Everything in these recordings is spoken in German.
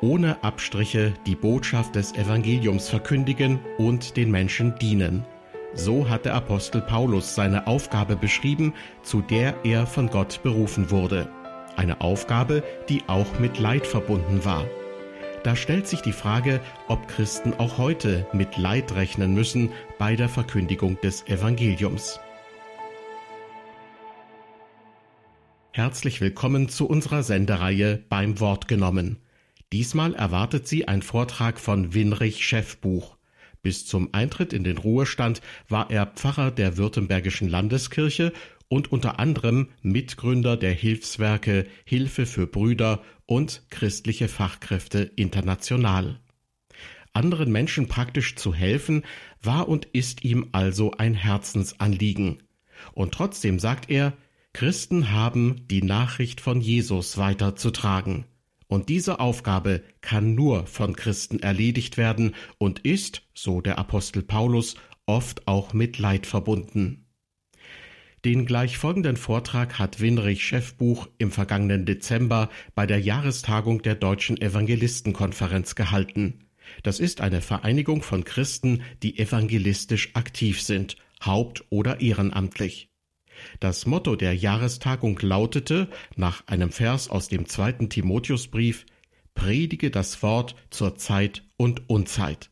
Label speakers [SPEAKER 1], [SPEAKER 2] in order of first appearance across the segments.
[SPEAKER 1] ohne Abstriche die Botschaft des Evangeliums verkündigen und den Menschen dienen. So hat der Apostel Paulus seine Aufgabe beschrieben, zu der er von Gott berufen wurde. Eine Aufgabe, die auch mit Leid verbunden war. Da stellt sich die Frage, ob Christen auch heute mit Leid rechnen müssen bei der Verkündigung des Evangeliums. Herzlich willkommen zu unserer Sendereihe beim Wort genommen. Diesmal erwartet Sie ein Vortrag von Winrich Schäffbuch. Bis zum Eintritt in den Ruhestand war er Pfarrer der Württembergischen Landeskirche und unter anderem Mitgründer der Hilfswerke Hilfe für Brüder und Christliche Fachkräfte International. Anderen Menschen praktisch zu helfen, war und ist ihm also ein Herzensanliegen. Und trotzdem sagt er, Christen haben die Nachricht von Jesus weiterzutragen. Und diese Aufgabe kann nur von Christen erledigt werden und ist, so der Apostel Paulus, oft auch mit Leid verbunden. Den gleich folgenden Vortrag hat Winrich Chefbuch im vergangenen Dezember bei der Jahrestagung der Deutschen Evangelistenkonferenz gehalten. Das ist eine Vereinigung von Christen, die evangelistisch aktiv sind, haupt- oder ehrenamtlich. Das Motto der Jahrestagung lautete, nach einem Vers aus dem zweiten Timotheusbrief, Predige das Wort zur Zeit und Unzeit.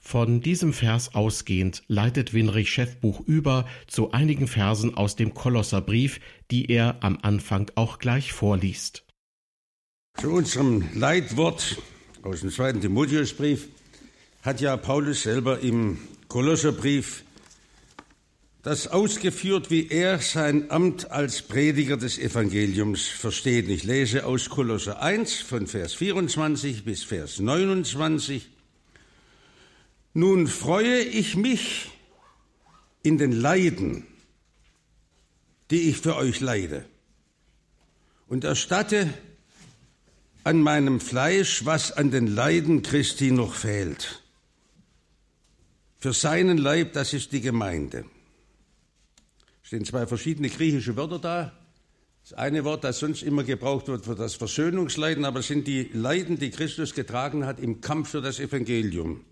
[SPEAKER 1] Von diesem Vers ausgehend leitet Winrich Chefbuch über zu einigen Versen aus dem Kolosserbrief, die er am Anfang auch gleich vorliest.
[SPEAKER 2] Zu unserem Leitwort aus dem zweiten Timotheusbrief hat ja Paulus selber im Kolosserbrief das ausgeführt, wie er sein Amt als Prediger des Evangeliums versteht. Ich lese aus Kolosser 1 von Vers 24 bis Vers 29. Nun freue ich mich in den Leiden, die ich für euch leide, und erstatte an meinem Fleisch, was an den Leiden Christi noch fehlt. Für seinen Leib, das ist die Gemeinde stehen zwei verschiedene griechische Wörter da. Das eine Wort, das sonst immer gebraucht wird für das Versöhnungsleiden, aber sind die Leiden, die Christus getragen hat im Kampf für das Evangelium.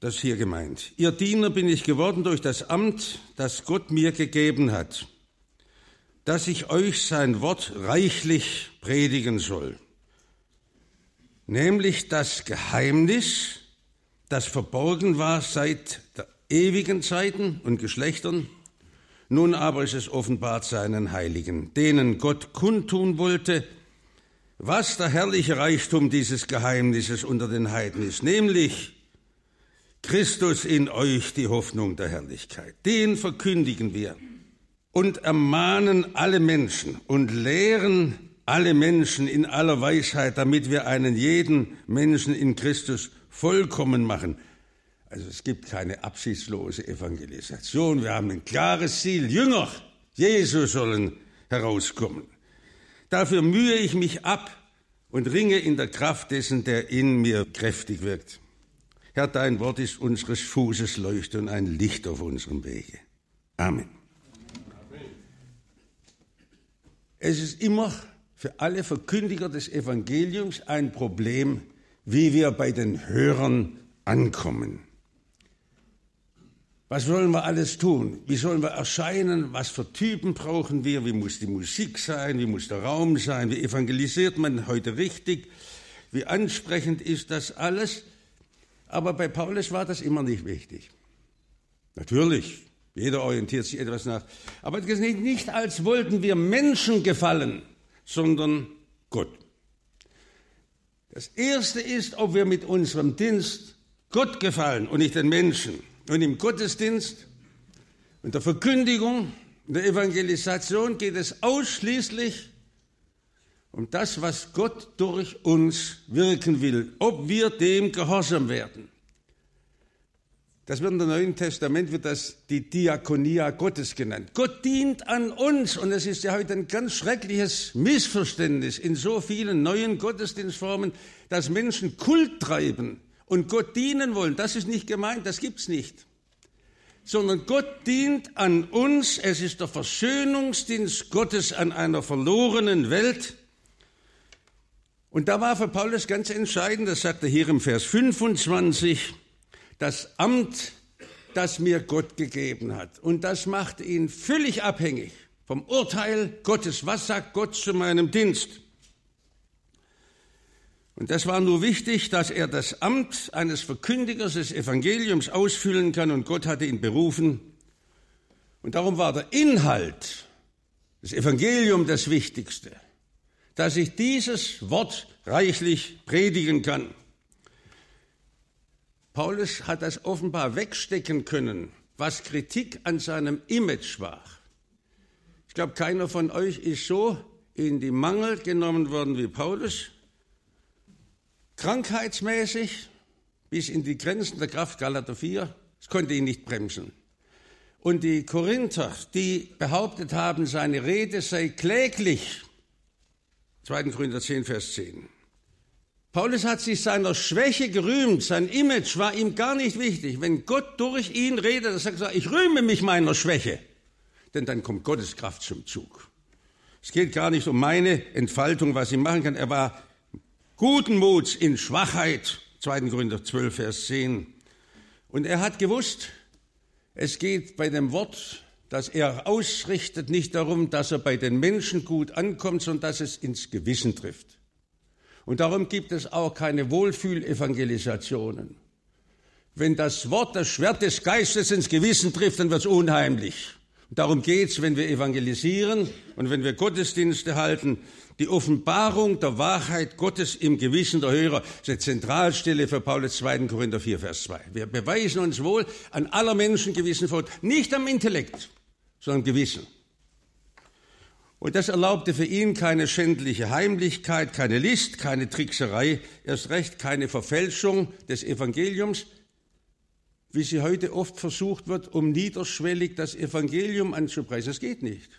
[SPEAKER 2] Das ist hier gemeint. Ihr Diener bin ich geworden durch das Amt, das Gott mir gegeben hat, dass ich euch sein Wort reichlich predigen soll. Nämlich das Geheimnis, das verborgen war seit ewigen Zeiten und Geschlechtern, nun aber ist es offenbart seinen Heiligen, denen Gott kundtun wollte, was der herrliche Reichtum dieses Geheimnisses unter den Heiden ist, nämlich Christus in euch, die Hoffnung der Herrlichkeit. Den verkündigen wir und ermahnen alle Menschen und lehren alle Menschen in aller Weisheit, damit wir einen jeden Menschen in Christus vollkommen machen. Also es gibt keine absichtslose Evangelisation. Wir haben ein klares Ziel. Jünger Jesus sollen herauskommen. Dafür mühe ich mich ab und ringe in der Kraft dessen, der in mir kräftig wirkt. Herr, dein Wort ist unseres Fußes Leuchte und ein Licht auf unserem Wege. Amen. Es ist immer für alle Verkündiger des Evangeliums ein Problem, wie wir bei den Hörern ankommen. Was sollen wir alles tun? Wie sollen wir erscheinen? Was für Typen brauchen wir? Wie muss die Musik sein? Wie muss der Raum sein? Wie evangelisiert man heute richtig? Wie ansprechend ist das alles? Aber bei Paulus war das immer nicht wichtig. Natürlich, jeder orientiert sich etwas nach. Aber es ist nicht, als wollten wir Menschen gefallen, sondern Gott. Das Erste ist, ob wir mit unserem Dienst Gott gefallen und nicht den Menschen. Und im Gottesdienst und der Verkündigung, der Evangelisation geht es ausschließlich um das, was Gott durch uns wirken will, ob wir dem gehorsam werden. Das wird im Neuen Testament wird das die Diakonia Gottes genannt. Gott dient an uns und es ist ja heute ein ganz schreckliches Missverständnis in so vielen neuen Gottesdienstformen, dass Menschen Kult treiben und Gott dienen wollen, das ist nicht gemeint, das gibt's nicht. Sondern Gott dient an uns, es ist der Versöhnungsdienst Gottes an einer verlorenen Welt. Und da war für Paulus ganz entscheidend, das sagt er hier im Vers 25, das Amt, das mir Gott gegeben hat. Und das macht ihn völlig abhängig vom Urteil Gottes. Was sagt Gott zu meinem Dienst? Und das war nur wichtig, dass er das Amt eines Verkündigers des Evangeliums ausfüllen kann und Gott hatte ihn berufen. Und darum war der Inhalt, das Evangelium das Wichtigste, dass ich dieses Wort reichlich predigen kann. Paulus hat das offenbar wegstecken können, was Kritik an seinem Image war. Ich glaube, keiner von euch ist so in die Mangel genommen worden wie Paulus. Krankheitsmäßig bis in die Grenzen der Kraft Galater 4, es konnte ihn nicht bremsen. Und die Korinther, die behauptet haben, seine Rede sei kläglich, 2. Korinther 10, Vers 10. Paulus hat sich seiner Schwäche gerühmt, sein Image war ihm gar nicht wichtig. Wenn Gott durch ihn redet, dann sagt er, ich rühme mich meiner Schwäche, denn dann kommt Gottes Kraft zum Zug. Es geht gar nicht um meine Entfaltung, was ich machen kann. Er war guten Muts in Schwachheit, 2. Korinther 12, Vers 10. Und er hat gewusst, es geht bei dem Wort, das er ausrichtet, nicht darum, dass er bei den Menschen gut ankommt, sondern dass es ins Gewissen trifft. Und darum gibt es auch keine Wohlfühlevangelisationen. Wenn das Wort, das Schwert des Geistes ins Gewissen trifft, dann wird es unheimlich. Darum geht's, wenn wir evangelisieren und wenn wir Gottesdienste halten. Die Offenbarung der Wahrheit Gottes im Gewissen der Hörer ist eine Zentralstelle für Paulus 2. Korinther 4, Vers 2. Wir beweisen uns wohl an aller Menschen Gewissen vor, nicht am Intellekt, sondern am Gewissen. Und das erlaubte für ihn keine schändliche Heimlichkeit, keine List, keine Trickserei, erst recht keine Verfälschung des Evangeliums, wie sie heute oft versucht wird, um niederschwellig das Evangelium anzupreisen. Das geht nicht.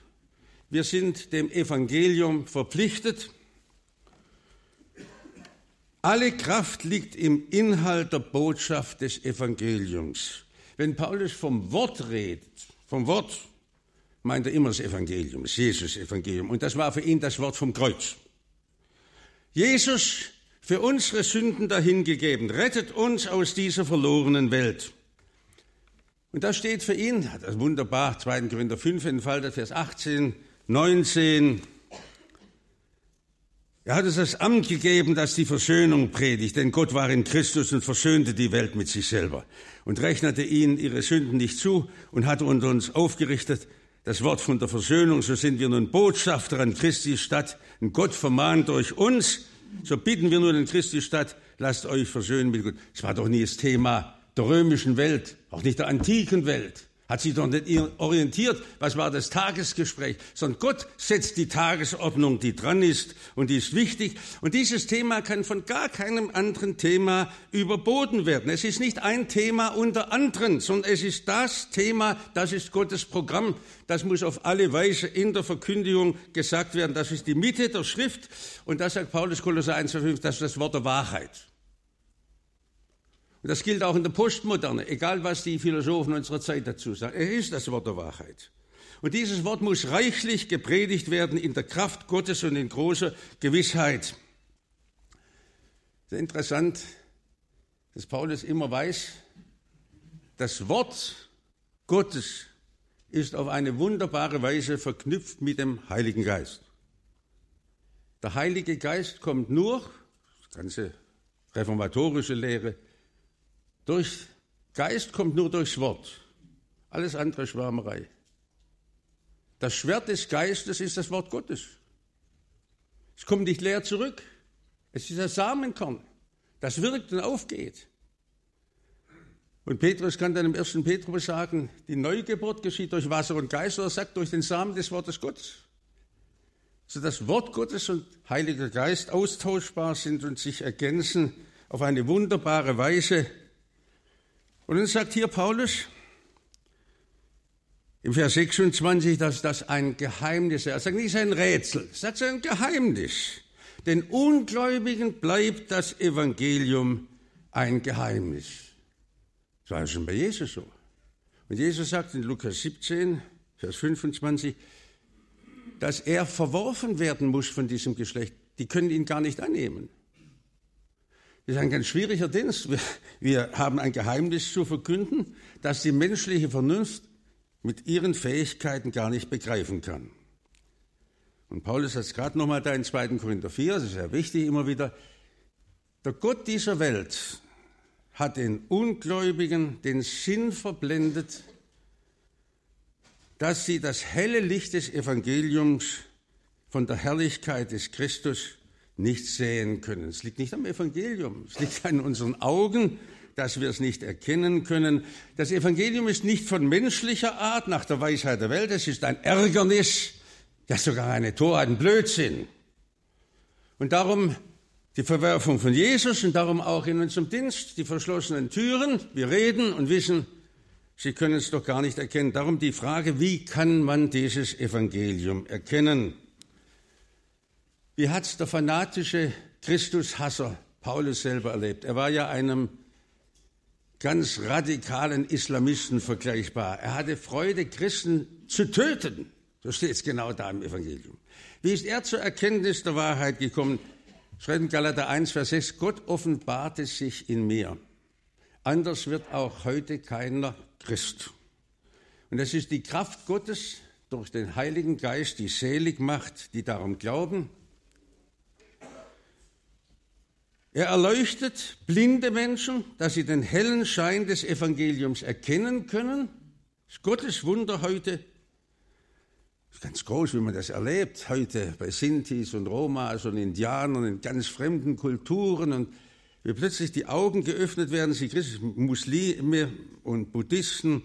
[SPEAKER 2] Wir sind dem Evangelium verpflichtet. Alle Kraft liegt im Inhalt der Botschaft des Evangeliums. Wenn Paulus vom Wort redet, vom Wort, meint er immer das Evangelium, das Jesus-Evangelium. Und das war für ihn das Wort vom Kreuz. Jesus für unsere Sünden dahingegeben, rettet uns aus dieser verlorenen Welt. Und da steht für ihn, das ist wunderbar, 2. Korinther 5 entfaltet, Vers 18, 19, er hat es das Amt gegeben, das die Versöhnung predigt, denn Gott war in Christus und versöhnte die Welt mit sich selber und rechnete ihnen ihre Sünden nicht zu und hat unter uns aufgerichtet das Wort von der Versöhnung, so sind wir nun Botschafter an Christi Stadt. Und Gott vermahnt durch uns, so bitten wir nun in Christi Stadt, lasst euch versöhnen mit Gott. Das war doch nie das Thema der römischen Welt, auch nicht der antiken Welt hat sich doch nicht orientiert, was war das Tagesgespräch, sondern Gott setzt die Tagesordnung, die dran ist und die ist wichtig. Und dieses Thema kann von gar keinem anderen Thema überboten werden. Es ist nicht ein Thema unter anderen, sondern es ist das Thema, das ist Gottes Programm. Das muss auf alle Weise in der Verkündigung gesagt werden. Das ist die Mitte der Schrift. Und das sagt Paulus Kolosser 1, 5, das ist das Wort der Wahrheit. Und das gilt auch in der Postmoderne, egal was die Philosophen unserer Zeit dazu sagen. Es ist das Wort der Wahrheit. Und dieses Wort muss reichlich gepredigt werden in der Kraft Gottes und in großer Gewissheit. Sehr interessant, dass Paulus immer weiß, das Wort Gottes ist auf eine wunderbare Weise verknüpft mit dem Heiligen Geist. Der Heilige Geist kommt nur, das ganze reformatorische Lehre, durch Geist kommt nur durchs Wort. Alles andere Schwärmerei. Das Schwert des Geistes ist das Wort Gottes. Es kommt nicht leer zurück. Es ist das Samenkorn, das wirkt und aufgeht. Und Petrus kann dann im ersten Petrus sagen, die Neugeburt geschieht durch Wasser und Geist, oder sagt durch den Samen des Wortes Gottes. So dass Wort Gottes und Heiliger Geist austauschbar sind und sich ergänzen auf eine wunderbare Weise. Und dann sagt hier Paulus im Vers 26, dass das ein Geheimnis ist. Er sagt nicht ein Rätsel, er sagt ein Geheimnis. Den Ungläubigen bleibt das Evangelium ein Geheimnis. Das war schon bei Jesus so. Und Jesus sagt in Lukas 17, Vers 25, dass er verworfen werden muss von diesem Geschlecht. die können ihn gar nicht annehmen. Das ist ein ganz schwieriger Dienst. Wir, wir haben ein Geheimnis zu verkünden, das die menschliche Vernunft mit ihren Fähigkeiten gar nicht begreifen kann. Und Paulus hat es gerade nochmal da in 2. Korinther 4, das ist sehr wichtig immer wieder. Der Gott dieser Welt hat den Ungläubigen den Sinn verblendet, dass sie das helle Licht des Evangeliums von der Herrlichkeit des Christus nicht sehen können. Es liegt nicht am Evangelium, es liegt an unseren Augen, dass wir es nicht erkennen können. Das Evangelium ist nicht von menschlicher Art nach der Weisheit der Welt, es ist ein Ärgernis, ja sogar eine Torheit, ein Blödsinn. Und darum die Verwerfung von Jesus und darum auch in unserem Dienst die verschlossenen Türen. Wir reden und wissen, Sie können es doch gar nicht erkennen. Darum die Frage, wie kann man dieses Evangelium erkennen? Wie hat es der fanatische Christushasser Paulus selber erlebt? Er war ja einem ganz radikalen Islamisten vergleichbar. Er hatte Freude, Christen zu töten. So steht es genau da im Evangelium. Wie ist er zur Erkenntnis der Wahrheit gekommen? Schreibt Galater 1, Vers 6, Gott offenbarte sich in mir. Anders wird auch heute keiner Christ. Und es ist die Kraft Gottes durch den Heiligen Geist, die selig macht, die darum glauben, Er erleuchtet blinde Menschen, dass sie den hellen Schein des Evangeliums erkennen können. Das ist Gottes Wunder heute. Das ist ganz groß, wie man das erlebt heute bei Sintis und Romas und Indianern in ganz fremden Kulturen und wie plötzlich die Augen geöffnet werden, sie Muslime und Buddhisten,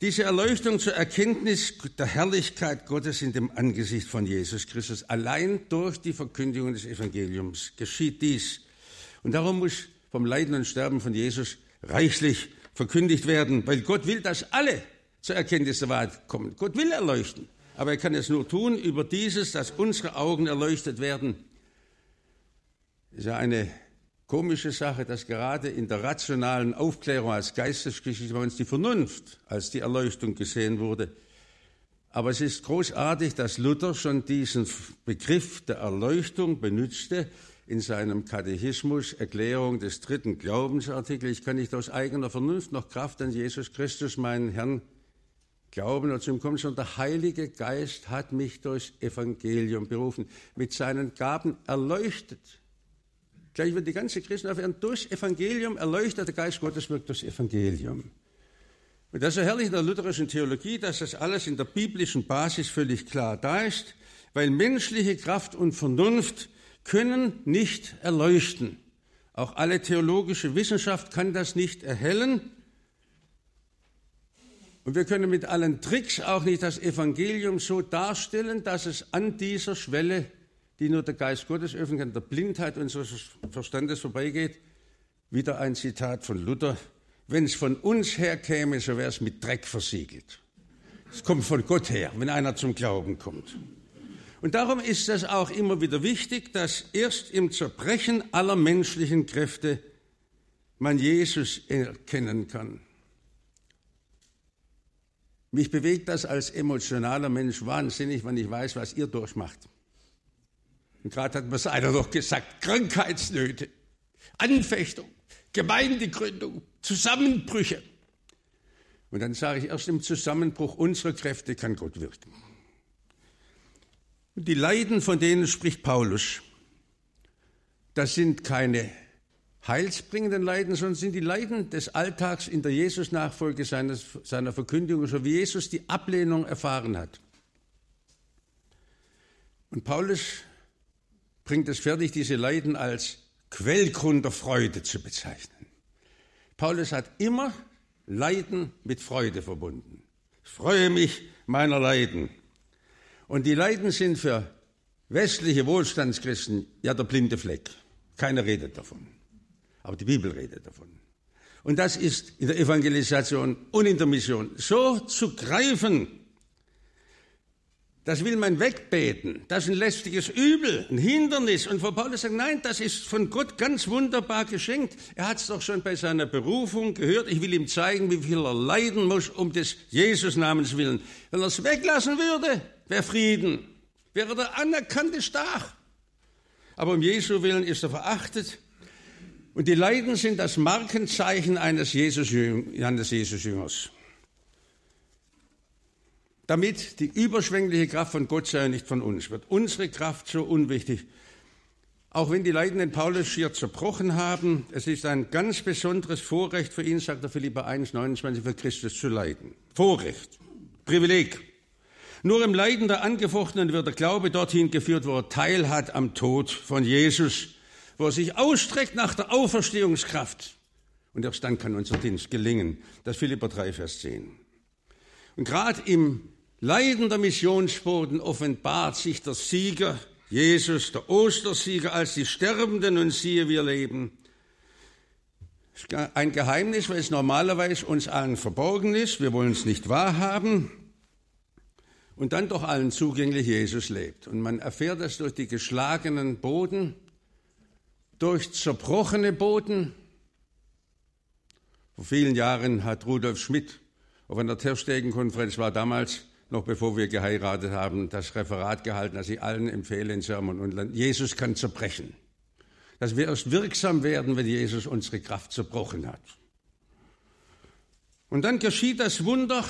[SPEAKER 2] diese Erleuchtung zur Erkenntnis der Herrlichkeit Gottes in dem Angesicht von Jesus Christus. Allein durch die Verkündigung des Evangeliums geschieht dies. Und darum muss vom Leiden und Sterben von Jesus reichlich verkündigt werden, weil Gott will, dass alle zur Erkenntnis der Wahrheit kommen. Gott will erleuchten, aber er kann es nur tun über dieses, dass unsere Augen erleuchtet werden. Das ist ja eine komische Sache, dass gerade in der rationalen Aufklärung als Geistesgeschichte bei uns die Vernunft als die Erleuchtung gesehen wurde. Aber es ist großartig, dass Luther schon diesen Begriff der Erleuchtung benützte, in seinem Katechismus Erklärung des dritten Glaubensartikels, ich kann nicht aus eigener Vernunft noch Kraft an Jesus Christus, meinen Herrn, glauben und zum Kommen, sondern der Heilige Geist hat mich durchs Evangelium berufen, mit seinen Gaben erleuchtet. Gleich wird die ganze Christenheit werden durchs Evangelium erleuchtet, der Geist Gottes wirkt durchs Evangelium. Und das ist herrlich in der lutherischen Theologie, dass das alles in der biblischen Basis völlig klar da ist, weil menschliche Kraft und Vernunft können nicht erleuchten. Auch alle theologische Wissenschaft kann das nicht erhellen. Und wir können mit allen Tricks auch nicht das Evangelium so darstellen, dass es an dieser Schwelle, die nur der Geist Gottes öffnen kann, der Blindheit unseres Verstandes vorbeigeht. Wieder ein Zitat von Luther. Wenn es von uns her käme, so wäre es mit Dreck versiegelt. Es kommt von Gott her, wenn einer zum Glauben kommt. Und darum ist es auch immer wieder wichtig, dass erst im Zerbrechen aller menschlichen Kräfte man Jesus erkennen kann. Mich bewegt das als emotionaler Mensch wahnsinnig, wenn ich weiß, was ihr durchmacht. Und gerade hat mir es einer noch gesagt, Krankheitsnöte, Anfechtung, Gemeindegründung, Zusammenbrüche. Und dann sage ich, erst im Zusammenbruch unserer Kräfte kann Gott wirken. Die Leiden, von denen spricht Paulus, das sind keine heilsbringenden Leiden, sondern sind die Leiden des Alltags in der Jesus-Nachfolge seiner Verkündigung, so wie Jesus die Ablehnung erfahren hat. Und Paulus bringt es fertig, diese Leiden als Quellgrund der Freude zu bezeichnen. Paulus hat immer Leiden mit Freude verbunden. Ich freue mich meiner Leiden. Und die Leiden sind für westliche Wohlstandschristen ja der blinde Fleck. Keiner redet davon. Aber die Bibel redet davon. Und das ist in der Evangelisation und in der Mission so zu greifen, das will man wegbeten. Das ist ein lästiges Übel, ein Hindernis. Und Frau Paulus sagt, nein, das ist von Gott ganz wunderbar geschenkt. Er hat es doch schon bei seiner Berufung gehört. Ich will ihm zeigen, wie viel er leiden muss um des Jesus-Namens willen. Wenn er es weglassen würde, wäre Frieden. Wäre der anerkannte Stach. aber um Jesu willen ist er verachtet. Und die Leiden sind das Markenzeichen eines Jesus-Jüngers. Jesus Damit die überschwängliche Kraft von Gott sei und nicht von uns wird. Unsere Kraft so unwichtig. Auch wenn die Leiden den Paulus schier zerbrochen haben, es ist ein ganz besonderes Vorrecht für ihn, sagt der Philippa 1, 29, für Christus zu leiden. Vorrecht, Privileg. Nur im Leiden der Angefochtenen wird der Glaube dorthin geführt, wo er Teil hat am Tod von Jesus wo er sich ausstreckt nach der Auferstehungskraft. Und erst dann kann unser Dienst gelingen. Das Philipper 3, Vers 10. Und gerade im Leiden der Missionsboten offenbart sich der Sieger, Jesus, der Ostersieger, als die Sterbenden und siehe, wir leben. Ein Geheimnis, weil es normalerweise uns allen verborgen ist. Wir wollen es nicht wahrhaben. Und dann doch allen zugänglich Jesus lebt. Und man erfährt das durch die geschlagenen Boden, durch zerbrochene Boden. Vor vielen Jahren hat Rudolf Schmidt auf einer Terstegen-Konferenz, war damals, noch bevor wir geheiratet haben, das Referat gehalten, das ich allen empfehle in Sermon und Land. Jesus kann zerbrechen. Dass wir erst wirksam werden, wenn Jesus unsere Kraft zerbrochen hat. Und dann geschieht das Wunder,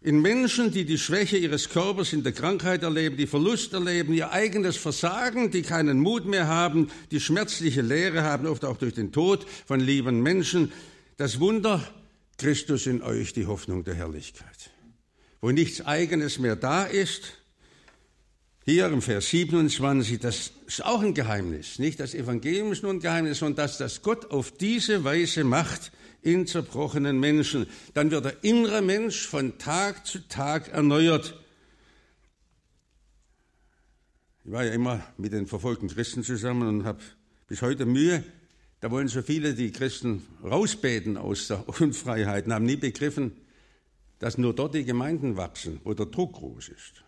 [SPEAKER 2] in Menschen, die die Schwäche ihres Körpers in der Krankheit erleben, die Verlust erleben, ihr eigenes Versagen, die keinen Mut mehr haben, die schmerzliche Lehre haben, oft auch durch den Tod von lieben Menschen. Das Wunder, Christus in euch, die Hoffnung der Herrlichkeit. Wo nichts Eigenes mehr da ist, hier im Vers 27, das ist auch ein Geheimnis. Nicht das Evangelium ist nur ein Geheimnis, sondern dass das Gott auf diese Weise macht, in zerbrochenen Menschen. Dann wird der innere Mensch von Tag zu Tag erneuert. Ich war ja immer mit den verfolgten Christen zusammen und habe bis heute Mühe. Da wollen so viele die Christen rausbeten aus der Unfreiheit und haben nie begriffen, dass nur dort die Gemeinden wachsen, wo der Druck groß ist.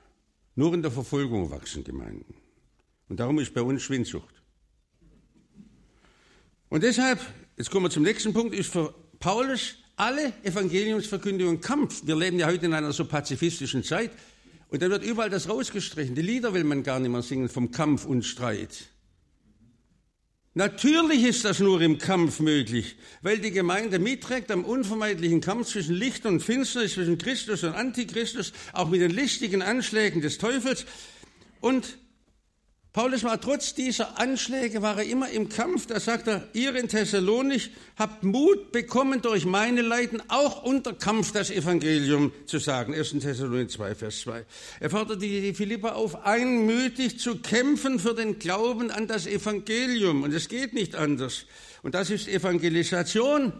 [SPEAKER 2] Nur in der Verfolgung wachsen Gemeinden. Und darum ist bei uns Schwindsucht. Und deshalb Jetzt kommen wir zum nächsten Punkt, ist für Paulus alle Evangeliumsverkündigung Kampf. Wir leben ja heute in einer so pazifistischen Zeit. Und dann wird überall das rausgestrichen. Die Lieder will man gar nicht mehr singen vom Kampf und Streit. Natürlich ist das nur im Kampf möglich, weil die Gemeinde mitträgt am unvermeidlichen Kampf zwischen Licht und Finsternis, zwischen Christus und Antichristus, auch mit den listigen Anschlägen des Teufels. Und Paulus war trotz dieser Anschläge, war er immer im Kampf. Da sagt er, ihr in Thessalonich habt Mut bekommen durch meine Leiden, auch unter Kampf das Evangelium zu sagen. 1. Thessalonich 2, Vers 2. Er fordert die Philippa auf, einmütig zu kämpfen für den Glauben an das Evangelium. Und es geht nicht anders. Und das ist Evangelisation.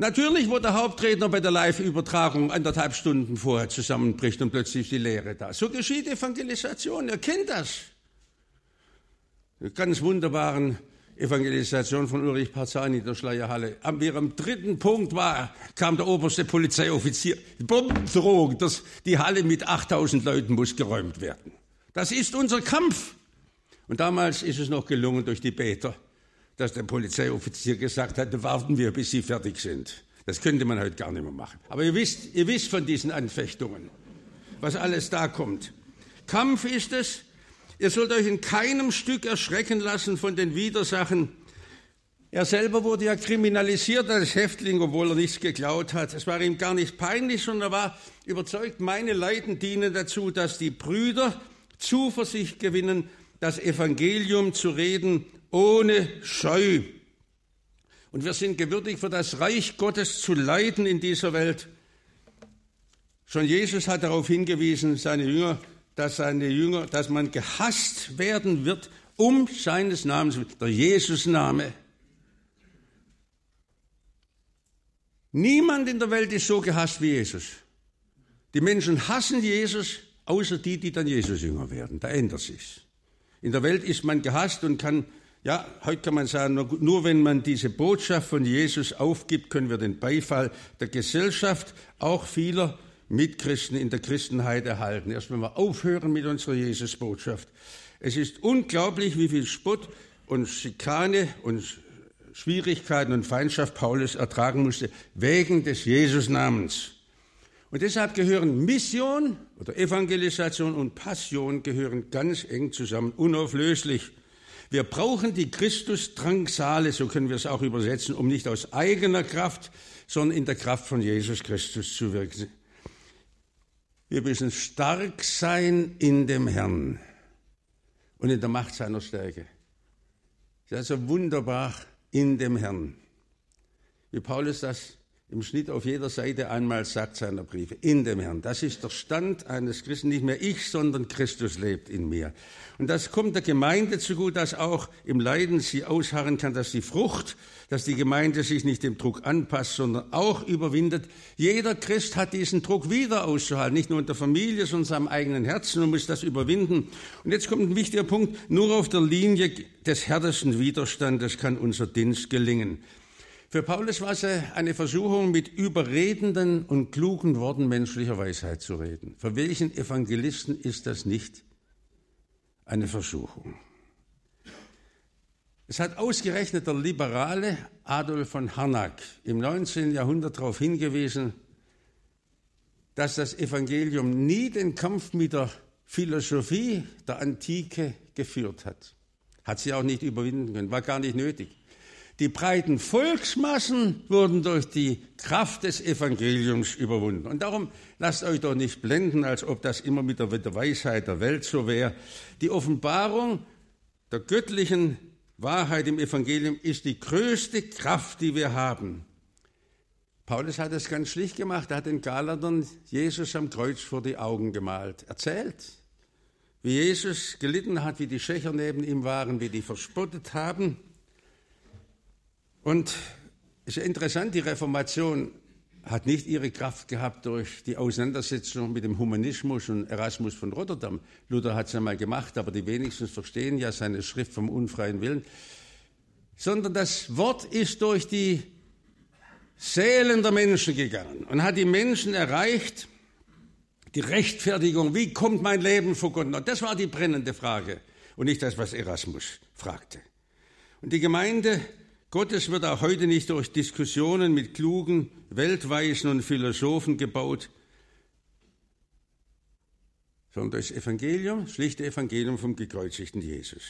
[SPEAKER 2] Natürlich, wo der Hauptredner bei der Live-Übertragung anderthalb Stunden vorher zusammenbricht und plötzlich die Lehre da. So geschieht Evangelisation. Er kennt das. Eine ganz wunderbaren Evangelisation von Ulrich Parzani der Schleierhalle. Am am dritten Punkt war, kam der oberste Polizeioffizier. Bombendrohung, das, die Halle mit 8000 Leuten muss geräumt werden. Das ist unser Kampf. Und damals ist es noch gelungen durch die Beter dass der Polizeioffizier gesagt hat, warten wir, bis Sie fertig sind. Das könnte man heute gar nicht mehr machen. Aber ihr wisst, ihr wisst von diesen Anfechtungen, was alles da kommt. Kampf ist es. Ihr sollt euch in keinem Stück erschrecken lassen von den Widersachen. Er selber wurde ja kriminalisiert als Häftling, obwohl er nichts geklaut hat. Es war ihm gar nicht peinlich, sondern er war überzeugt, meine Leiden dienen dazu, dass die Brüder Zuversicht gewinnen, das Evangelium zu reden ohne Scheu. Und wir sind gewürdigt, für das Reich Gottes zu leiden in dieser Welt. Schon Jesus hat darauf hingewiesen, seine Jünger, dass seine Jünger, dass man gehasst werden wird um seines Namens, der Jesus-Name. Niemand in der Welt ist so gehasst wie Jesus. Die Menschen hassen Jesus, außer die, die dann Jesus-Jünger werden. Da ändert sich's. In der Welt ist man gehasst und kann ja, heute kann man sagen, nur wenn man diese Botschaft von Jesus aufgibt, können wir den Beifall der Gesellschaft, auch vieler Mitchristen in der Christenheit erhalten. Erst wenn wir aufhören mit unserer Jesus-Botschaft. Es ist unglaublich, wie viel Spott und Schikane und Schwierigkeiten und Feindschaft Paulus ertragen musste, wegen des Jesus-Namens. Und deshalb gehören Mission oder Evangelisation und Passion gehören ganz eng zusammen, unauflöslich. Wir brauchen die Christus-Drangsale, so können wir es auch übersetzen, um nicht aus eigener Kraft, sondern in der Kraft von Jesus Christus zu wirken. Wir müssen stark sein in dem Herrn und in der Macht seiner Stärke. Das ist also wunderbar in dem Herrn. Wie Paulus das im Schnitt auf jeder Seite einmal sagt seiner Briefe, in dem Herrn. Das ist der Stand eines Christen, nicht mehr ich, sondern Christus lebt in mir. Und das kommt der Gemeinde zugut, dass auch im Leiden sie ausharren kann, dass die Frucht, dass die Gemeinde sich nicht dem Druck anpasst, sondern auch überwindet. Jeder Christ hat diesen Druck wieder auszuhalten, nicht nur in der Familie, sondern in seinem eigenen Herzen und muss das überwinden. Und jetzt kommt ein wichtiger Punkt, nur auf der Linie des härtesten Widerstandes kann unser Dienst gelingen. Für Paulus war es eine Versuchung, mit überredenden und klugen Worten menschlicher Weisheit zu reden. Für welchen Evangelisten ist das nicht eine Versuchung? Es hat ausgerechnet der liberale Adolf von Harnack im 19. Jahrhundert darauf hingewiesen, dass das Evangelium nie den Kampf mit der Philosophie der Antike geführt hat. Hat sie auch nicht überwinden können, war gar nicht nötig. Die breiten Volksmassen wurden durch die Kraft des Evangeliums überwunden. Und darum lasst euch doch nicht blenden, als ob das immer mit der Weisheit der Welt so wäre. Die Offenbarung der göttlichen Wahrheit im Evangelium ist die größte Kraft, die wir haben. Paulus hat es ganz schlicht gemacht. Er hat den Galatern Jesus am Kreuz vor die Augen gemalt. Erzählt, wie Jesus gelitten hat, wie die Schächer neben ihm waren, wie die verspottet haben und es ist interessant, die Reformation hat nicht ihre Kraft gehabt durch die Auseinandersetzung mit dem Humanismus und Erasmus von Rotterdam. Luther hat es einmal gemacht, aber die wenigsten verstehen ja seine Schrift vom unfreien Willen. Sondern das Wort ist durch die Seelen der Menschen gegangen und hat die Menschen erreicht, die Rechtfertigung, wie kommt mein Leben vor Gott? Und das war die brennende Frage und nicht das, was Erasmus fragte. Und die Gemeinde Gottes wird auch heute nicht durch Diskussionen mit klugen Weltweisen und Philosophen gebaut, sondern durch das Evangelium, das schlichte Evangelium vom gekreuzigten Jesus.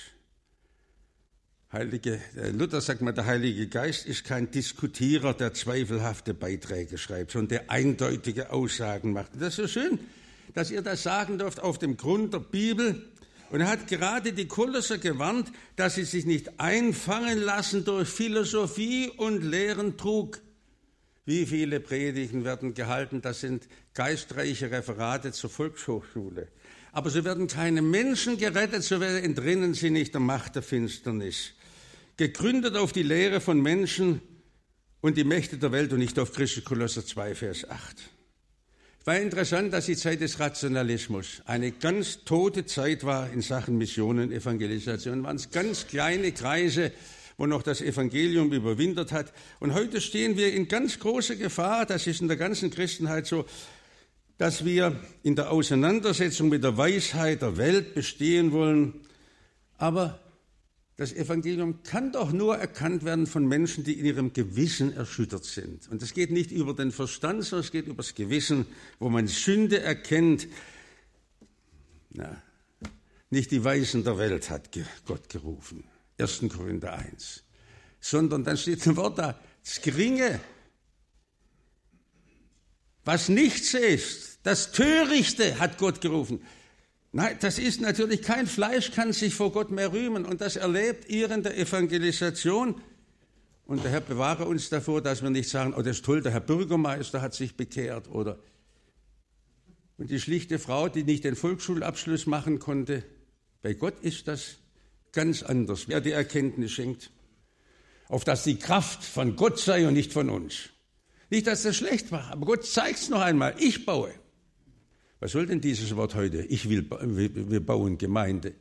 [SPEAKER 2] Heilige, äh, Luther sagt mal, der Heilige Geist ist kein Diskutierer, der zweifelhafte Beiträge schreibt, sondern der eindeutige Aussagen macht. Das ist so schön, dass ihr das sagen dürft auf dem Grund der Bibel, und er hat gerade die Kolosser gewarnt, dass sie sich nicht einfangen lassen durch Philosophie und leeren Trug. Wie viele Predigten werden gehalten? Das sind geistreiche Referate zur Volkshochschule. Aber so werden keine Menschen gerettet, so entrinnen sie nicht der Macht der Finsternis. Gegründet auf die Lehre von Menschen und die Mächte der Welt und nicht auf Christus Kolosser 2, Vers 8 war interessant, dass die Zeit des Rationalismus eine ganz tote Zeit war in Sachen Missionen, Evangelisation. Waren es ganz kleine Kreise, wo noch das Evangelium überwintert hat. Und heute stehen wir in ganz großer Gefahr, das ist in der ganzen Christenheit so, dass wir in der Auseinandersetzung mit der Weisheit der Welt bestehen wollen, aber das Evangelium kann doch nur erkannt werden von Menschen, die in ihrem Gewissen erschüttert sind. Und es geht nicht über den Verstand, sondern es geht über das Gewissen, wo man Sünde erkennt. Na, nicht die Weisen der Welt hat Gott gerufen. 1. Korinther 1. Sondern dann steht ein Wort da, das Geringe, was nichts ist, das Törichte hat Gott gerufen. Nein, das ist natürlich kein Fleisch, kann sich vor Gott mehr rühmen. Und das erlebt ihr in der Evangelisation. Und der Herr bewahre uns davor, dass wir nicht sagen, oh, das ist toll, der Herr Bürgermeister hat sich bekehrt oder und die schlichte Frau, die nicht den Volksschulabschluss machen konnte. Bei Gott ist das ganz anders, wer die Erkenntnis schenkt. Auf dass die Kraft von Gott sei und nicht von uns. Nicht, dass das schlecht war, aber Gott zeigt es noch einmal. Ich baue. Was soll denn dieses Wort heute? Ich will, wir bauen Gemeinde.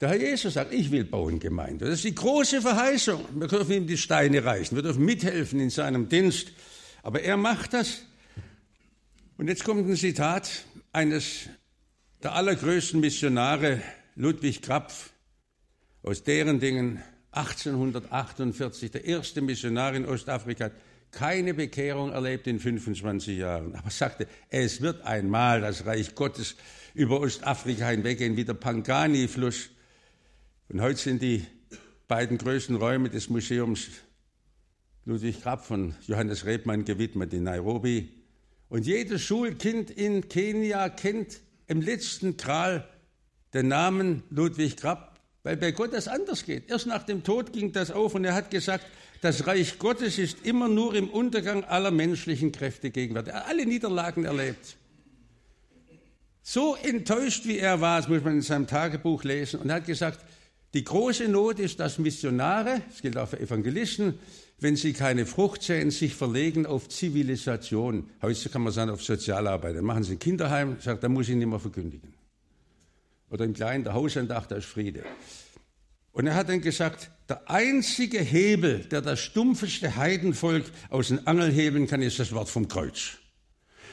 [SPEAKER 2] Der Herr Jesus sagt, ich will bauen Gemeinde. Das ist die große Verheißung. Wir dürfen ihm die Steine reichen. Wir dürfen mithelfen in seinem Dienst. Aber er macht das. Und jetzt kommt ein Zitat eines der allergrößten Missionare, Ludwig Krapf, aus deren Dingen 1848, der erste Missionar in Ostafrika, keine Bekehrung erlebt in 25 Jahren. Aber sagte, es wird einmal das Reich Gottes über Ostafrika hinweggehen, wie der Pangani-Fluss. Und heute sind die beiden größten Räume des Museums Ludwig Grapp von Johannes Rebmann gewidmet in Nairobi. Und jedes Schulkind in Kenia kennt im letzten Kral den Namen Ludwig Grapp, weil bei Gott das anders geht. Erst nach dem Tod ging das auf und er hat gesagt, das Reich Gottes ist immer nur im Untergang aller menschlichen Kräfte gegenwärtig. Er hat alle Niederlagen erlebt. So enttäuscht wie er war, das muss man in seinem Tagebuch lesen, und er hat gesagt, die große Not ist, dass Missionare, das gilt auch für Evangelisten, wenn sie keine Frucht sehen, sich verlegen auf Zivilisation. Heute kann man sagen, auf Sozialarbeit. Dann machen sie ein Kinderheim, sagt, da muss ich nicht mehr verkündigen. Oder im Kleinen, der Hausandacht, da ist Friede. Und er hat dann gesagt, der einzige Hebel, der das stumpfeste Heidenvolk aus den Angeln heben kann, ist das Wort vom Kreuz.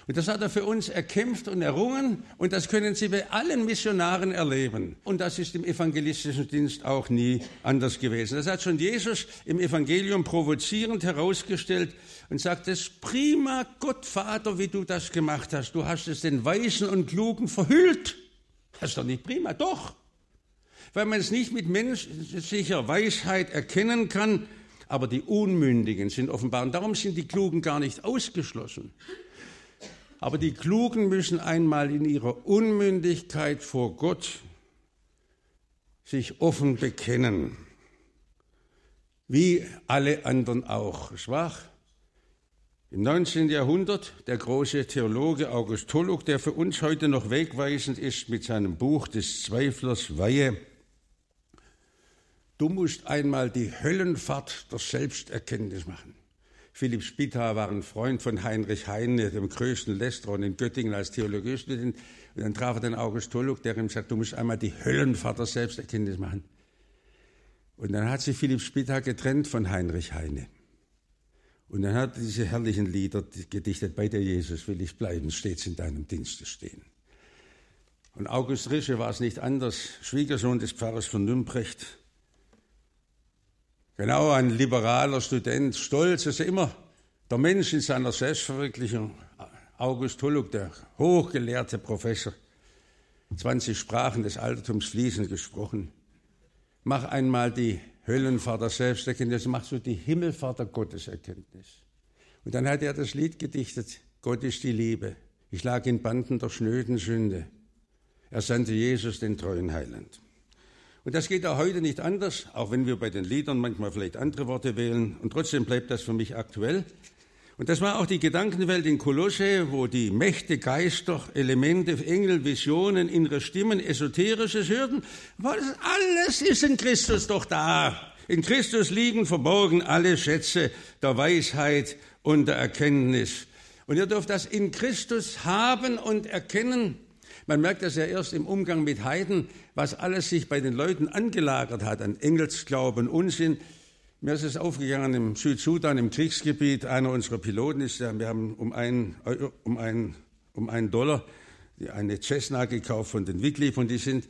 [SPEAKER 2] Und das hat er für uns erkämpft und errungen und das können Sie bei allen Missionaren erleben. Und das ist im evangelistischen Dienst auch nie anders gewesen. Das hat schon Jesus im Evangelium provozierend herausgestellt und sagt, es prima, Gott Vater, wie du das gemacht hast. Du hast es den Weisen und Klugen verhüllt. Das ist doch nicht prima, doch. Weil man es nicht mit menschlicher Weisheit erkennen kann, aber die Unmündigen sind offenbar. Und darum sind die Klugen gar nicht ausgeschlossen. Aber die Klugen müssen einmal in ihrer Unmündigkeit vor Gott sich offen bekennen, wie alle anderen auch. Schwach. Im 19. Jahrhundert der große Theologe August Tolluk, der für uns heute noch wegweisend ist mit seinem Buch des Zweiflers Weihe. Du musst einmal die Höllenfahrt der Selbsterkenntnis machen. Philipp Spitta war ein Freund von Heinrich Heine, dem größten Lästerer in Göttingen als Theologiestudent. Und dann traf er den August Tolluk, der ihm sagt, du musst einmal die Höllenfahrt der Selbsterkenntnis machen. Und dann hat sich Philipp Spitta getrennt von Heinrich Heine. Und dann hat er diese herrlichen Lieder gedichtet, bei dir Jesus will ich bleiben, stets in deinem Dienste stehen. Und August Rische war es nicht anders, Schwiegersohn des Pfarrers von Nümbrecht, Genau, ein liberaler Student, stolz ist er immer der Mensch in seiner Selbstverwirklichung. August Hulluk, der hochgelehrte Professor, 20 Sprachen des Altertums fließend gesprochen. Mach einmal die Höllenfahrt der Selbsterkenntnis, machst du die Himmelfahrt der Gotteserkenntnis. Und dann hat er das Lied gedichtet, Gott ist die Liebe. Ich lag in Banden der schnöden Sünde. Er sandte Jesus, den treuen Heiland. Und das geht auch heute nicht anders, auch wenn wir bei den Liedern manchmal vielleicht andere Worte wählen. Und trotzdem bleibt das für mich aktuell. Und das war auch die Gedankenwelt in Kolosse, wo die Mächte, Geister, Elemente, Engel, Visionen, innere Stimmen, Esoterisches hörten. Alles ist in Christus doch da. In Christus liegen verborgen alle Schätze der Weisheit und der Erkenntnis. Und ihr dürft das in Christus haben und erkennen. Man merkt das ja erst im Umgang mit Heiden, was alles sich bei den Leuten angelagert hat an Engelsglauben, Unsinn. Mir ist es aufgegangen im Südsudan, im Kriegsgebiet. Einer unserer Piloten ist ja, wir haben um einen, um einen, um einen Dollar eine Cessna gekauft von den Wycliffe und die sind,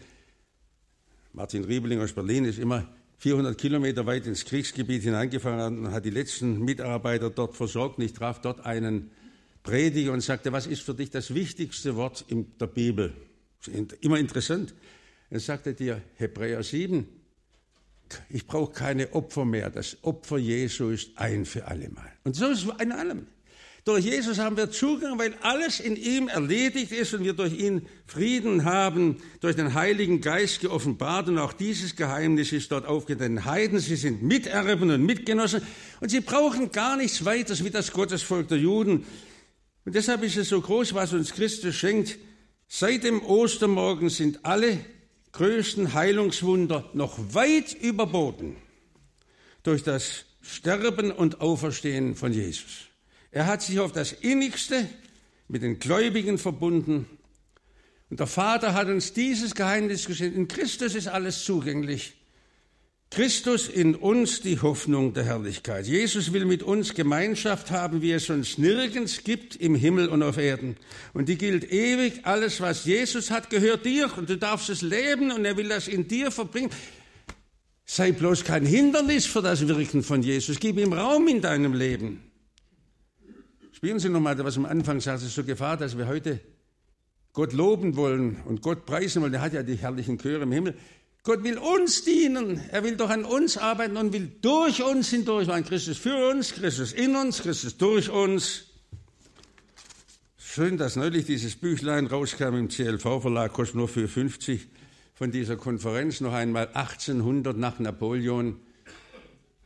[SPEAKER 2] Martin Riebling aus Berlin ist immer 400 Kilometer weit ins Kriegsgebiet hineingefahren und hat die letzten Mitarbeiter dort versorgt. Und ich traf dort einen Prediger und sagte, was ist für dich das wichtigste Wort in der Bibel? Immer interessant. Er sagte dir, Hebräer 7, ich brauche keine Opfer mehr. Das Opfer Jesu ist ein für alle Mal. Und so ist es in allem. Durch Jesus haben wir Zugang, weil alles in ihm erledigt ist und wir durch ihn Frieden haben, durch den Heiligen Geist geoffenbart. Und auch dieses Geheimnis ist dort aufgetreten. Heiden, sie sind Miterben und Mitgenossen und sie brauchen gar nichts weiteres wie das Gottesvolk der Juden. Und deshalb ist es so groß, was uns Christus schenkt. Seit dem Ostermorgen sind alle größten Heilungswunder noch weit überboten durch das Sterben und Auferstehen von Jesus. Er hat sich auf das Innigste mit den Gläubigen verbunden. Und der Vater hat uns dieses Geheimnis geschenkt. In Christus ist alles zugänglich. Christus in uns die Hoffnung der Herrlichkeit. Jesus will mit uns Gemeinschaft haben, wie es sonst nirgends gibt im Himmel und auf Erden. Und die gilt ewig. Alles, was Jesus hat, gehört dir und du darfst es leben und er will das in dir verbringen. Sei bloß kein Hindernis für das Wirken von Jesus. Gib ihm Raum in deinem Leben. Spüren Sie nochmal, was am Anfang sagt, es ist so Gefahr, dass wir heute Gott loben wollen und Gott preisen wollen. Er hat ja die herrlichen Chöre im Himmel. Gott will uns dienen. Er will doch an uns arbeiten und will durch uns hindurch machen. Christus für uns, Christus in uns, Christus durch uns. Schön, dass neulich dieses Büchlein rauskam im CLV-Verlag, kostet nur für 50 von dieser Konferenz noch einmal 1800 nach Napoleon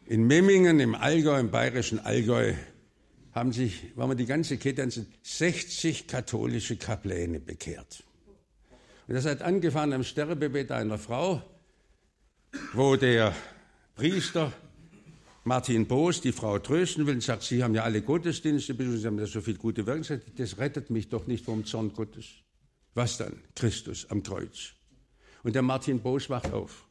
[SPEAKER 2] in Memmingen im Allgäu, im bayerischen Allgäu, haben sich, waren wir die ganze Kette, 60 katholische Kapläne bekehrt. Und das hat angefangen am Sterbebett einer Frau, wo der Priester Martin Boos die Frau trösten will und sagt, Sie haben ja alle Gottesdienste, Sie haben ja so viel gute Werke, das rettet mich doch nicht vom Zorn Gottes. Was dann? Christus am Kreuz. Und der Martin Boos wacht auf.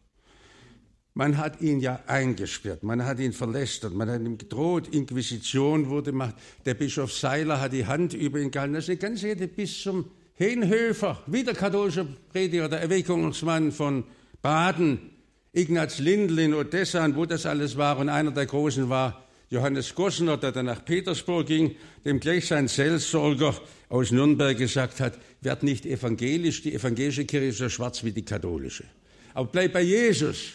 [SPEAKER 2] Man hat ihn ja eingesperrt, man hat ihn verlästert, man hat ihm gedroht, Inquisition wurde gemacht. Der Bischof Seiler hat die Hand über ihn gehalten. Das ist eine ganze Rede bis zum Henhöfer, wieder katholischer Prediger, der Erweckungsmann von Baden, Ignaz Lindl in Odessa wo das alles war. Und einer der Großen war Johannes Gossner, der dann nach Petersburg ging, dem gleich sein Seelsorger aus Nürnberg gesagt hat, werd nicht evangelisch, die evangelische Kirche ist so schwarz wie die katholische. Aber bleib bei Jesus.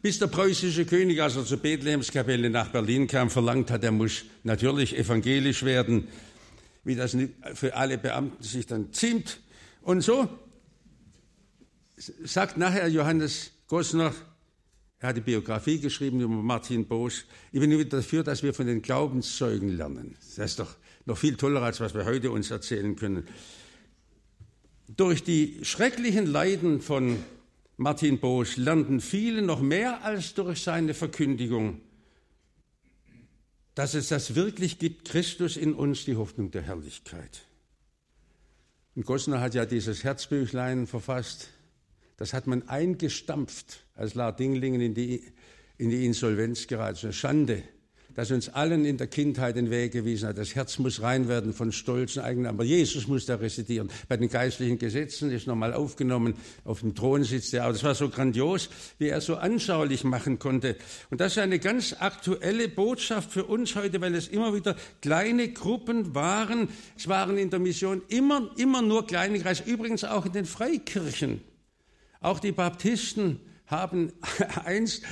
[SPEAKER 2] Bis der preußische König, als er zur Bethlehemskapelle nach Berlin kam, verlangt hat, er muss natürlich evangelisch werden, wie das für alle Beamten sich dann ziemt. Und so sagt nachher Johannes Gosner, er hat die Biografie geschrieben über Martin Bosch. Ich bin dafür, dass wir von den Glaubenszeugen lernen. Das ist doch noch viel toller, als was wir heute uns erzählen können. Durch die schrecklichen Leiden von Martin Bosch lernten viele noch mehr als durch seine Verkündigung, dass es das wirklich gibt, Christus in uns, die Hoffnung der Herrlichkeit. Und Gosner hat ja dieses Herzbüchlein verfasst. Das hat man eingestampft, als La Dinglingen in die, in die Insolvenz geraten. Schande das uns allen in der Kindheit den Weg gewiesen hat. Das Herz muss rein werden von Stolz und Eigenen, aber Jesus muss da residieren. Bei den geistlichen Gesetzen ist nochmal aufgenommen, auf dem Thron sitzt er. Aber das war so grandios, wie er so anschaulich machen konnte. Und das ist eine ganz aktuelle Botschaft für uns heute, weil es immer wieder kleine Gruppen waren. Es waren in der Mission immer, immer nur kleine Kreise, übrigens auch in den Freikirchen. Auch die Baptisten haben einst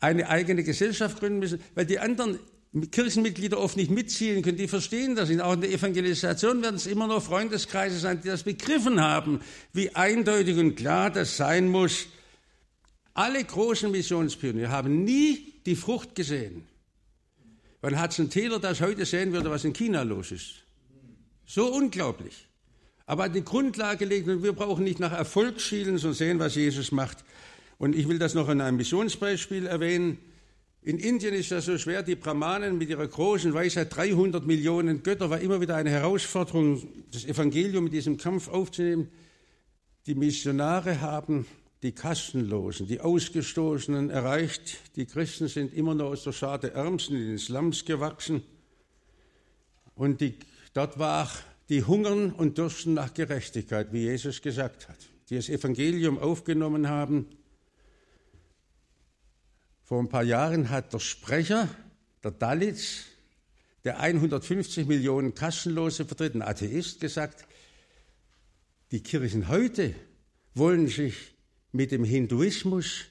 [SPEAKER 2] eine eigene Gesellschaft gründen müssen, weil die anderen Kirchenmitglieder oft nicht mitziehen können, die verstehen das. Auch in der Evangelisation werden es immer noch Freundeskreise sein, die das begriffen haben, wie eindeutig und klar das sein muss. Alle großen Missionspioniere haben nie die Frucht gesehen. Wann Hudson Taylor das heute sehen würde, was in China los ist? So unglaublich. Aber hat die Grundlage gelegt und wir brauchen nicht nach Erfolg schielen, sondern sehen, was Jesus macht. Und ich will das noch in einem Missionsbeispiel erwähnen. In Indien ist das so schwer, die Brahmanen mit ihrer großen Weisheit, 300 Millionen Götter, war immer wieder eine Herausforderung, das Evangelium mit diesem Kampf aufzunehmen. Die Missionare haben die Kastenlosen, die Ausgestoßenen erreicht. Die Christen sind immer noch aus der Schar der Ärmsten in den Slums gewachsen. Und die, dort war die hungern und dürsten nach Gerechtigkeit, wie Jesus gesagt hat, die das Evangelium aufgenommen haben vor ein paar Jahren hat der Sprecher der Dalits, der 150 Millionen Kassenlose vertritt, ein Atheist, gesagt, die Kirchen heute wollen sich mit dem Hinduismus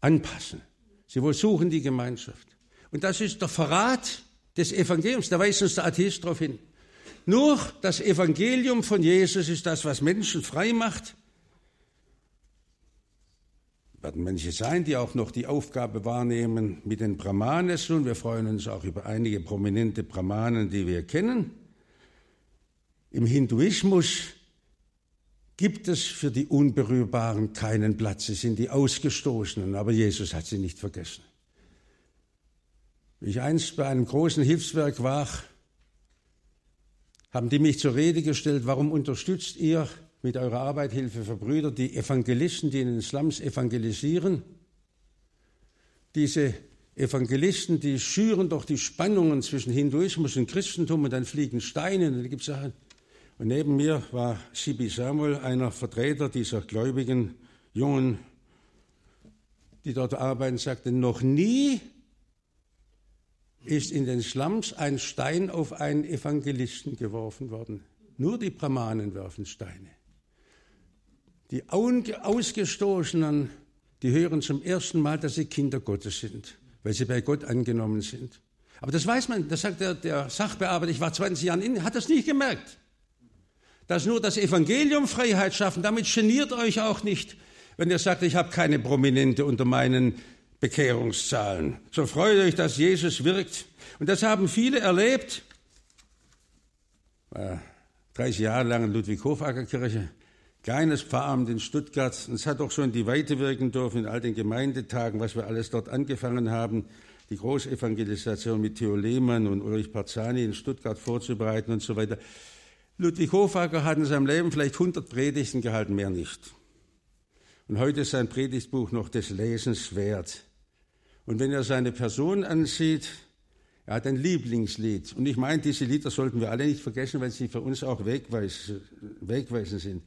[SPEAKER 2] anpassen. Sie suchen die Gemeinschaft. Und das ist der Verrat des Evangeliums. Da weist uns der Atheist darauf hin. Nur das Evangelium von Jesus ist das, was Menschen frei macht werden manche sein, die auch noch die Aufgabe wahrnehmen mit den Brahmanes. Und wir freuen uns auch über einige prominente Brahmanen, die wir kennen. Im Hinduismus gibt es für die Unberührbaren keinen Platz. Sie sind die Ausgestoßenen, aber Jesus hat sie nicht vergessen. Wie ich einst bei einem großen Hilfswerk war, haben die mich zur Rede gestellt, warum unterstützt ihr mit eurer Arbeit Hilfe für Brüder, die Evangelisten, die in den Slums evangelisieren. Diese Evangelisten, die schüren doch die Spannungen zwischen Hinduismus und Christentum und dann fliegen Steine und dann gibt es Sachen. Und neben mir war Sibi Samuel, einer Vertreter dieser gläubigen Jungen, die dort arbeiten, sagte, noch nie ist in den Slums ein Stein auf einen Evangelisten geworfen worden. Nur die Brahmanen werfen Steine. Die Ausgestoßenen, die hören zum ersten Mal, dass sie Kinder Gottes sind, weil sie bei Gott angenommen sind. Aber das weiß man, das sagt der, der Sachbearbeiter, ich war 20 Jahre in, hat das nicht gemerkt. Dass nur das Evangelium Freiheit schaffen, damit geniert euch auch nicht, wenn ihr sagt, ich habe keine Prominente unter meinen Bekehrungszahlen. So freut euch, dass Jesus wirkt. Und das haben viele erlebt. War 30 Jahre lang in Ludwig-Hofacker Kirche, kleines Pfarramt in Stuttgart. Und es hat auch schon die Weite wirken dürfen in all den Gemeindetagen, was wir alles dort angefangen haben die Großevangelisation mit Theo Lehmann und Ulrich Parzani in Stuttgart vorzubereiten und so weiter. Ludwig Hofacker hat in seinem Leben vielleicht 100 Predigten gehalten, mehr nicht. Und heute ist sein Predigtbuch noch des Lesens wert. Und wenn er seine Person ansieht, er hat ein Lieblingslied. Und ich meine, diese Lieder sollten wir alle nicht vergessen, weil sie für uns auch wegweisend sind.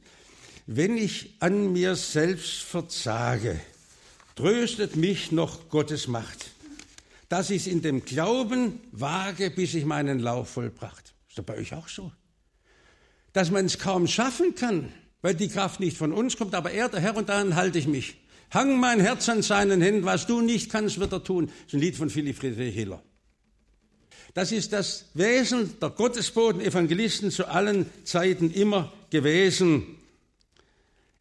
[SPEAKER 2] Wenn ich an mir selbst verzage, tröstet mich noch Gottes Macht dass ich es in dem Glauben wage, bis ich meinen Lauf vollbracht. Ist doch bei euch auch so? Dass man es kaum schaffen kann, weil die Kraft nicht von uns kommt, aber er, der Herr, und daran halte ich mich. Hang mein Herz an seinen Händen, was du nicht kannst, wird er tun. Das ist ein Lied von Philipp Friedrich Hiller. Das ist das Wesen der Gottesboten, Evangelisten zu allen Zeiten immer gewesen.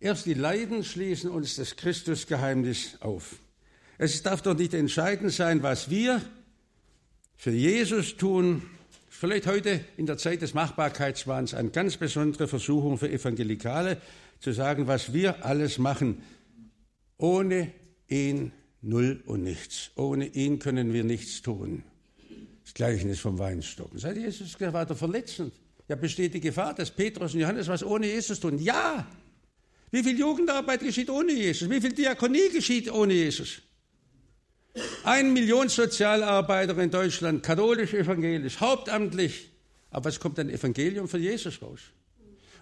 [SPEAKER 2] Erst die Leiden schließen uns das Christusgeheimnis auf. Es darf doch nicht entscheidend sein, was wir für Jesus tun. Vielleicht heute in der Zeit des Machbarkeitswahns eine ganz besondere Versuchung für Evangelikale, zu sagen, was wir alles machen. Ohne ihn null und nichts. Ohne ihn können wir nichts tun. Das Gleichnis vom Weinstock. Seit Jesus war der verletzend. Ja, besteht die Gefahr, dass Petrus und Johannes was ohne Jesus tun? Ja! Wie viel Jugendarbeit geschieht ohne Jesus? Wie viel Diakonie geschieht ohne Jesus? Ein Million Sozialarbeiter in Deutschland, katholisch, evangelisch, hauptamtlich. Aber was kommt ein Evangelium von Jesus raus?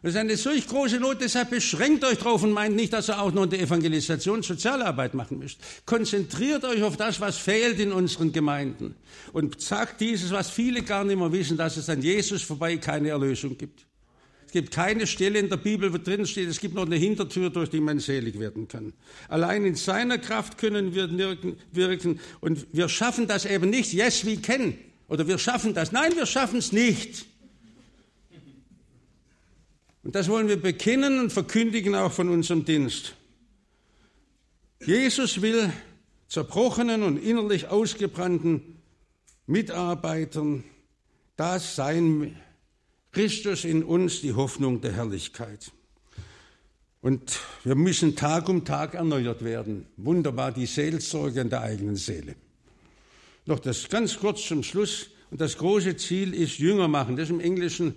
[SPEAKER 2] Das ist eine solch große Not, deshalb beschränkt euch drauf und meint nicht, dass ihr auch noch in der Evangelisation Sozialarbeit machen müsst. Konzentriert euch auf das, was fehlt in unseren Gemeinden. Und sagt dieses, was viele gar nicht mehr wissen, dass es an Jesus vorbei keine Erlösung gibt. Es gibt keine Stelle in der Bibel, wo drin steht, es gibt noch eine Hintertür, durch die man selig werden kann. Allein in seiner Kraft können wir wirken und wir schaffen das eben nicht. Yes, we can. Oder wir schaffen das. Nein, wir schaffen es nicht. Und das wollen wir bekennen und verkündigen auch von unserem Dienst. Jesus will zerbrochenen und innerlich ausgebrannten Mitarbeitern das sein Christus in uns die Hoffnung der Herrlichkeit. Und wir müssen Tag um Tag erneuert werden. Wunderbar, die Seelsorge in der eigenen Seele. Noch das ganz kurz zum Schluss. Und das große Ziel ist Jünger machen. Das ist im Englischen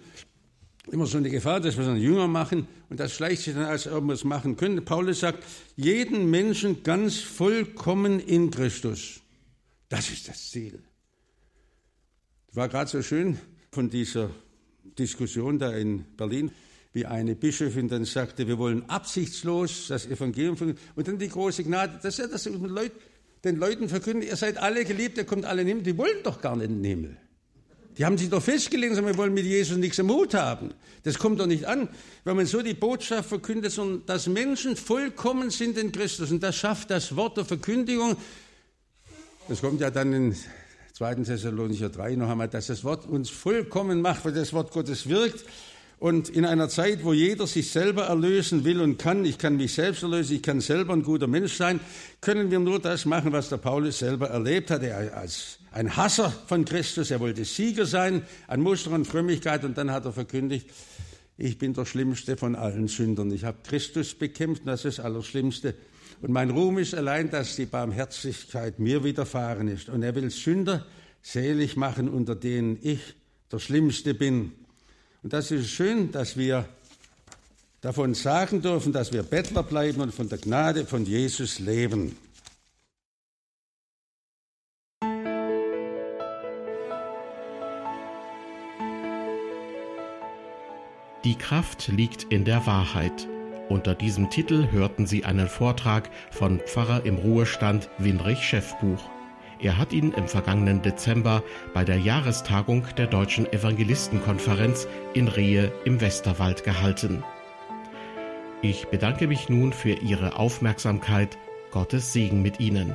[SPEAKER 2] immer so eine Gefahr, dass wir dann Jünger machen und das schleicht sich dann, als es machen können. Paulus sagt, jeden Menschen ganz vollkommen in Christus. Das ist das Ziel. War gerade so schön von dieser Diskussion da in Berlin, wie eine Bischöfin dann sagte, wir wollen absichtslos das Evangelium verkünden. Und dann die große Gnade, dass er das den Leuten verkündet, ihr seid alle geliebt, ihr kommt alle in den Himmel. Die wollen doch gar nicht in den Himmel. Die haben sich doch festgelegt, wir wollen mit Jesus nichts im Mut haben. Das kommt doch nicht an, wenn man so die Botschaft verkündet, sondern dass Menschen vollkommen sind in Christus. Und das schafft das Wort der Verkündigung. Das kommt ja dann in 2. Thessalonicher 3 noch einmal, dass das Wort uns vollkommen macht, weil das Wort Gottes wirkt. Und in einer Zeit, wo jeder sich selber erlösen will und kann, ich kann mich selbst erlösen, ich kann selber ein guter Mensch sein, können wir nur das machen, was der Paulus selber erlebt hat. Er als ein Hasser von Christus, er wollte Sieger sein an Muster und Frömmigkeit und dann hat er verkündigt, ich bin der Schlimmste von allen Sündern. Ich habe Christus bekämpft, das ist das Allerschlimmste. Und mein Ruhm ist allein, dass die Barmherzigkeit mir widerfahren ist. Und er will Sünder selig machen, unter denen ich der Schlimmste bin. Und das ist schön, dass wir davon sagen dürfen, dass wir Bettler bleiben und von der Gnade von Jesus leben.
[SPEAKER 1] Die Kraft liegt in der Wahrheit. Unter diesem Titel hörten Sie einen Vortrag von Pfarrer im Ruhestand Winrich Schäffbuch. Er hat ihn im vergangenen Dezember bei der Jahrestagung der Deutschen Evangelistenkonferenz in Rehe im Westerwald gehalten. Ich bedanke mich nun für Ihre Aufmerksamkeit. Gottes Segen mit Ihnen.